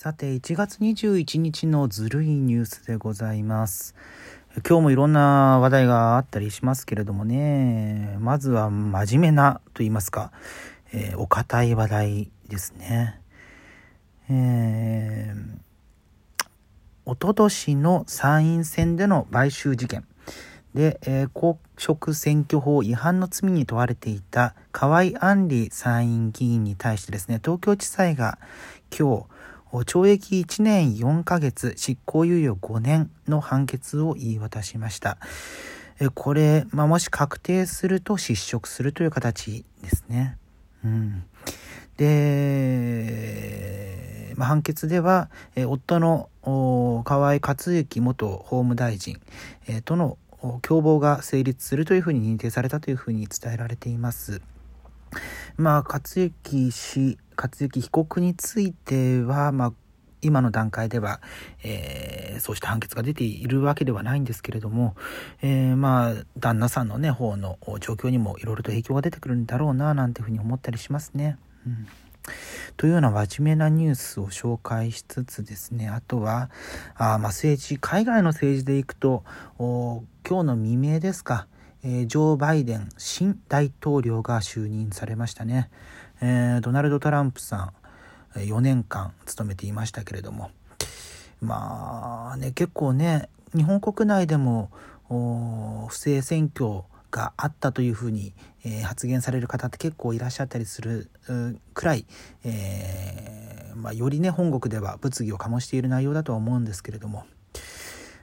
さて、1月21日のずるいニュースでございます。今日もいろんな話題があったりしますけれどもね、まずは真面目なと言いますか、えー、お堅い話題ですね。えー、おととしの参院選での買収事件。で、えー、公職選挙法違反の罪に問われていた河合案里参院議員に対してですね、東京地裁が今日、懲役1年4ヶ月、執行猶予5年の判決を言い渡しました。これ、まあ、もし確定すると失職するという形ですね。うん。で、まあ、判決では、夫の河合克行元法務大臣、との共謀が成立するというふうに認定されたというふうに伝えられています。まあ、克行氏、克行被告については、まあ、今の段階では、えー、そうした判決が出ているわけではないんですけれども、えー、まあ、旦那さんのね、方の状況にもいろいろと影響が出てくるんだろうな、なんていうふうに思ったりしますね。うん。というような真面目なニュースを紹介しつつですね、あとは、あまあ政治、海外の政治でいくと、今日の未明ですか、えー、ジョー・バイデン新大統領が就任されましたね、えー、ドナルド・トランプさん4年間務めていましたけれども。まあね結構ね日本国内でも不正選挙があったというふうに、えー、発言される方って結構いらっしゃったりするくらい、えー、まあ、よりね本国では物議を醸している内容だとは思うんですけれども、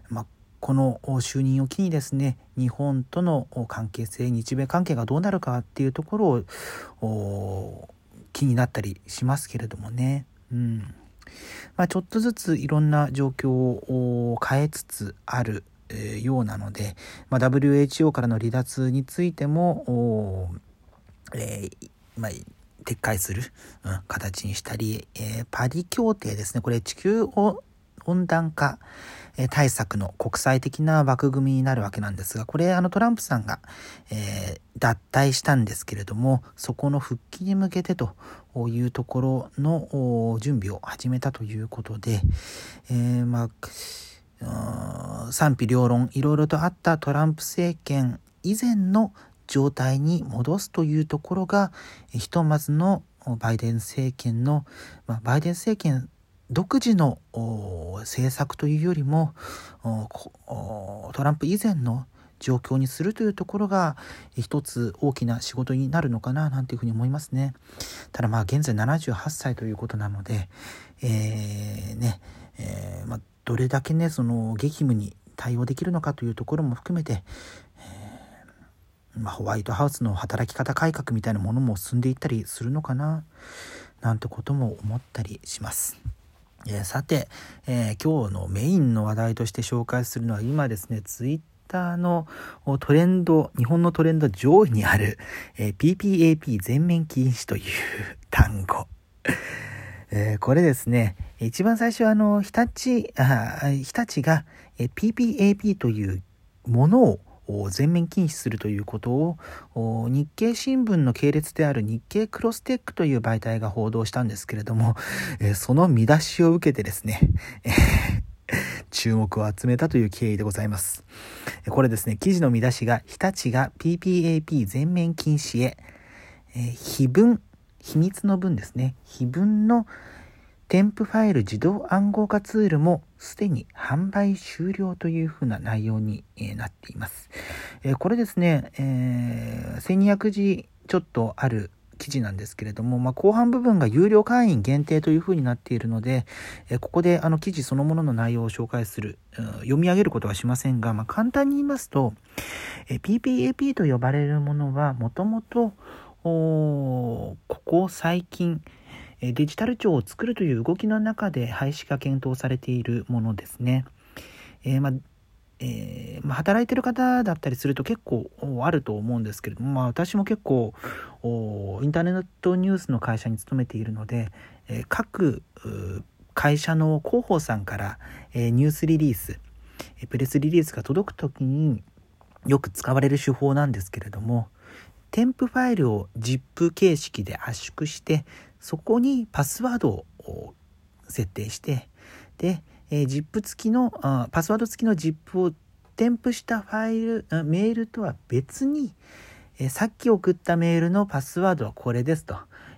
まあ、この就任を機にですね日本との関係性日米関係がどうなるかっていうところを気になったりしますけれどもね。うんまあ、ちょっとずついろんな状況を変えつつあるようなので、まあ、WHO からの離脱についても、えー、まあ、撤回する、うん、形にしたり、えー、パリ協定ですねこれ地球を温暖化対策の国際的な枠組みになるわけなんですが、これあのトランプさんが、えー、脱退したんですけれども、そこの復帰に向けてというところの準備を始めたということで、えー、まあ、賛否両論いろいろとあったトランプ政権以前の状態に戻すというところがひとまずのバイデン政権の、まあ、バイデン政権独自の政策というよりもトランプ以前の状況にするというところが一つ大きな仕事になるのかななんていうふうに思いますね。ただまあ現在78歳ということなので、えー、ね、えー、まあ、どれだけねその激務に対応できるのかというところも含めて、えー、まあ、ホワイトハウスの働き方改革みたいなものも進んでいったりするのかななんてことも思ったりします。えー、さて、えー、今日のメインの話題として紹介するのは今ですね、ツイッターのトレンド、日本のトレンド上位にある、えー、PPAP 全面禁止という単語。えー、これですね、一番最初はあの、日立、あ日立が、えー、PPAP というものを全面禁止するということを日経新聞の系列である日経クロステックという媒体が報道したんですけれども、えその見出しを受けてですね、注目を集めたという経緯でございます。これですね、記事の見出しが、日立が PPAP 全面禁止へ、非文、秘密の文ですね、非文の添付ファイル自動暗号化ツールもすでに販売終了というふうな内容になっています。これですね、えー、1200字ちょっとある記事なんですけれども、まあ、後半部分が有料会員限定というふうになっているので、ここであの記事そのものの内容を紹介する、読み上げることはしませんが、まあ、簡単に言いますと、PPAP と呼ばれるものはもともとここ最近、デジタル庁を作るという動きの中で廃止が検討されているものですね。えー、まえー、まあ、働いてる方だったりすると結構あると思うんですけれども、まあ、私も結構インターネットニュースの会社に勤めているので、えー、各会社の広報さんから、えー、ニュースリリースプレスリリースが届く時によく使われる手法なんですけれども添付ファイルを ZIP 形式で圧縮してそこにパスワードを設定してで、えー、ZIP 付きのあパスワード付きの ZIP を添付したファイルメールとは別に、えー、さっき送ったメールのパスワードはこれですと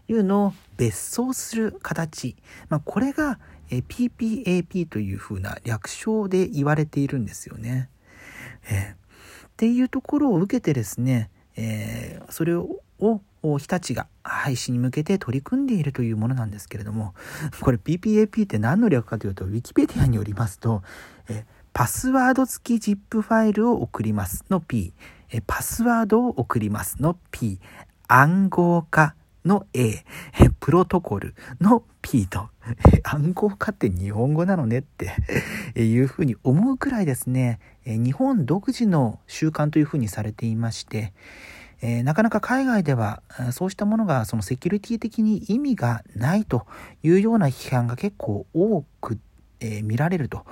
いうのを別送する形、まあ、これが、えー、PPAP というふうな略称で言われているんですよね。えー、っていうところを受けてですね、えー、それを日立が廃止に向けて取り組んでいるというものなんですけれども、これ PPAP って何の略かというと、ウィキペディアによりますと、えパスワード付き ZIP ファイルを送りますの P、えパスワードを送りますの P、暗号化の A、プロトコルの P と、暗号化って日本語なのねっていうふうに思うくらいですね、日本独自の習慣というふうにされていまして、えー、なかなか海外ではそうしたものがそのセキュリティ的に意味がないというような批判が結構多く、えー、見られると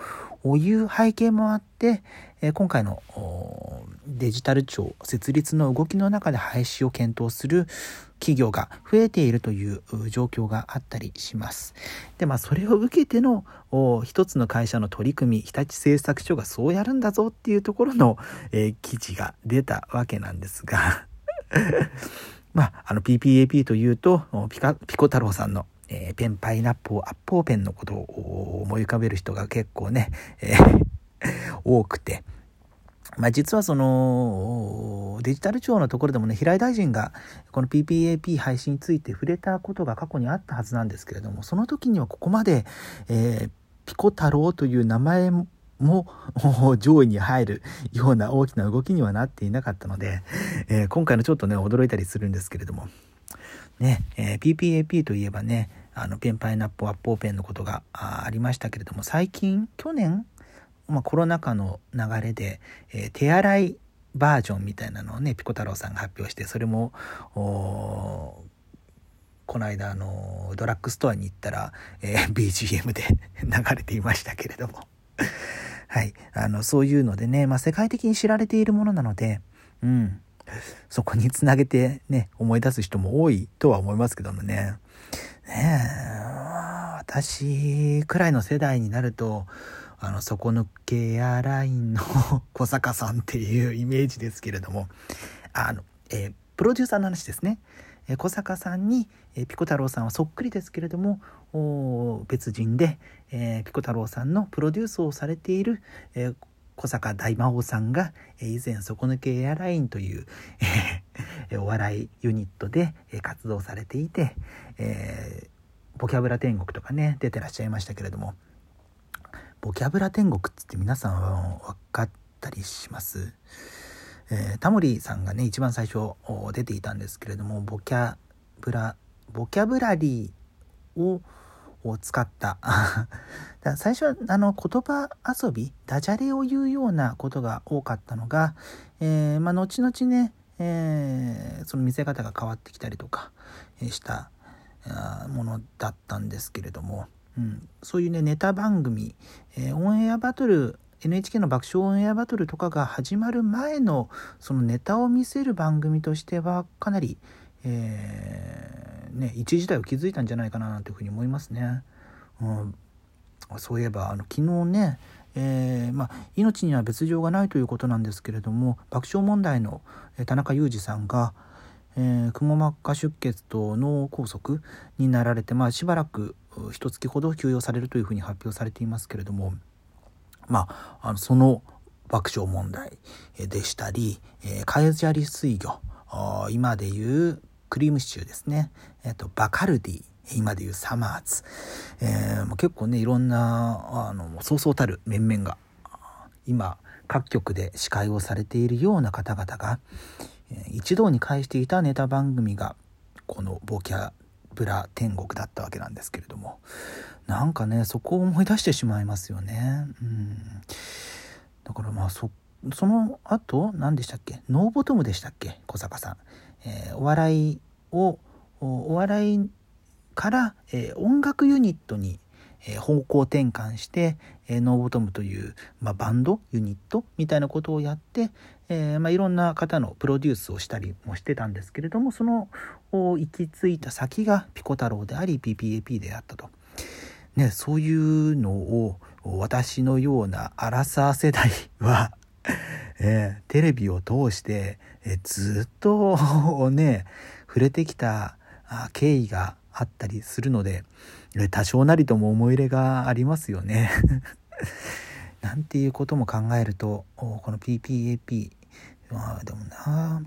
いう背景もあって、えー、今回のデジタル庁設立の動きの中で廃止を検討する企業が増えているという状況があったりします。で、まあ、それを受けての一つの会社の取り組み、日立製作所がそうやるんだぞっていうところの、えー、記事が出たわけなんですが まあ、あの PPAP というとピカピコ太郎さんの、えー、ペンパイナップルアッポーペンのことを思い浮かべる人が結構ね、えー、多くて。まあ、実はそのデジタル庁のところでもね平井大臣がこの PPAP 廃止について触れたことが過去にあったはずなんですけれどもその時にはここまで、えー、ピコ太郎という名前も上位に入るような大きな動きにはなっていなかったので、えー、今回のちょっとね驚いたりするんですけれども。ね、えー、PPAP といえばねあのペンパイナップアッポーペンのことがありましたけれども最近去年、まあ、コロナ禍の流れで、えー、手洗いバージョンみたいなのをねピコ太郎さんが発表してそれもこの間あのドラッグストアに行ったら、えー、BGM で流れていましたけれども。はい。あの、そういうのでね、まあ、世界的に知られているものなので、うん。そこにつなげてね、思い出す人も多いとは思いますけどもね。ねえ、私くらいの世代になると、あの、底抜けエアラインの 小坂さんっていうイメージですけれども、あの、えー、プロデューサーの話ですね。小坂さんに、ピコ太郎さんはそっくりですけれども別人で、ピコ太郎さんのプロデュースをされている、小坂大魔王さんが、以前底抜けエアラインという、お笑いユニットで、活動されていて、ボキャブラ天国とかね出てらっしゃいましたけれどもボキャブラ天国っつって皆さんは分かったりします？えー、タモリさんがね一番最初出ていたんですけれどもボキャブラボキャブラリーを使った。最初はあの言葉遊びダジャレを言うようなことが多かったのが、えー、まあ、後々ね、えー、その見せ方が変わってきたりとかしたものだったんですけれども、うん、そういうねネタ番組、えー、オンエアバトル NHK の爆笑オンエアバトルとかが始まる前のそのネタを見せる番組としてはかなり、えー、ね、一時代を築いたんじゃないかなというふうに思いますね。うん、そういえばあの昨日ねえー、まあ、命には別状がないということなんですけれども爆笑問題の田中裕二さんが、えー、くも膜下出血と脳梗塞になられて、まあ、しばらく一月ほど休養されるというふうに発表されていますけれどもまあ、あのその爆笑問題でしたり、えー、カエジャリ水魚今でいうクリームシチューですね、えーと、バカルディ今でいうサマーズ、えー、結構ねいろんなあのそうそうたる面々が今各局で司会をされているような方々が、一堂に会していたネタ番組がこのボキャブラ天国だったわけなんですけれども。なんかねそこを思い出してしまいますよね。うん、だからまあそその後何でしたっけ？ノーボトムでしたっけ？小坂さん、えー、お笑いをお笑いから、えー、音楽ユニットに、え、方向転換して、えノーボトムという、まあ、バンドユニットみたいなことをやって、えまあ、いろんな方のプロデュースをしたりもしてたんですけれどもその行き着いた先がピコ太郎であり PPAP であったと。ね、そういうのを私のようなアラサー世代はえー、テレビを通して、えー、ずっとね触れてきた経緯があったりするので多少なりとも思い入れがありますよね。なんていうことも考えるとこの PPAP まあでもな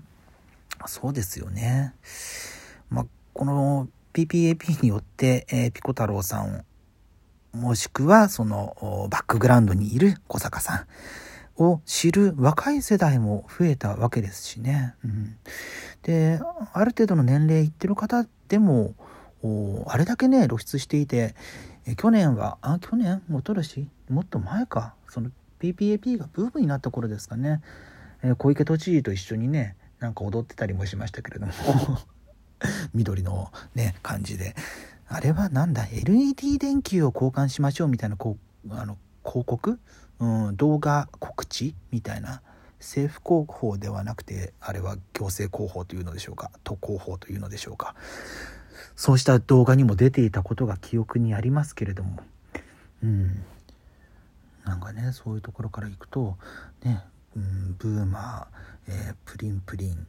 そうですよね。まあ、この PPAP によって、えー、ピコ太郎さんもしくはそのバックグラウンドにいる小坂さんを知る若い世代も増えたわけですしね。うん、で、ある程度の年齢いってる方でも、あれだけね、露出していて、え去年は、あ、去年？もとるし、もっと前か、その PPAP がブームになった頃ですかね、え小池都知事と一緒にね、なんか踊ってたりもしましたけれども。緑のね、感じで。あれはなんだ、LED 電球を交換しましょうみたいな、こう、あの、広告？うん、動画告知みたいな。政府広報ではなくてあれは行政広報というのでしょうか？都広報というのでしょうか？そうした動画にも出ていたことが記憶にありますけれども。うん。なんかねそういうところからいくとね、うん、ブーマー、えー、プリンプリン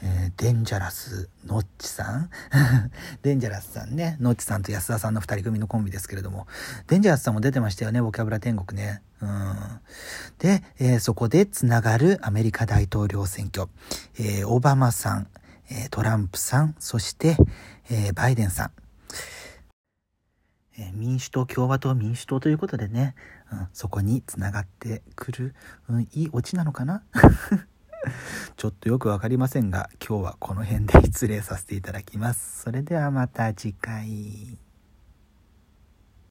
えー、デンジャラスノッチさん？デンジャラスさんね。ノッチさんと安田さんの2人組のコンビですけれども。デンジャラスさんも出てましたよねボキャブラ天国ね。うん。で、えー、そこでつながるアメリカ大統領選挙、えー、オバマさん、えトランプさんそして、えバイデンさんえ民主党共和党民主党ということでね、うん、そこにつながってくる、うん、いいオチなのかな？ちょっとよくわかりませんが、今日はこの辺で失礼させていただきます。それではまた次回。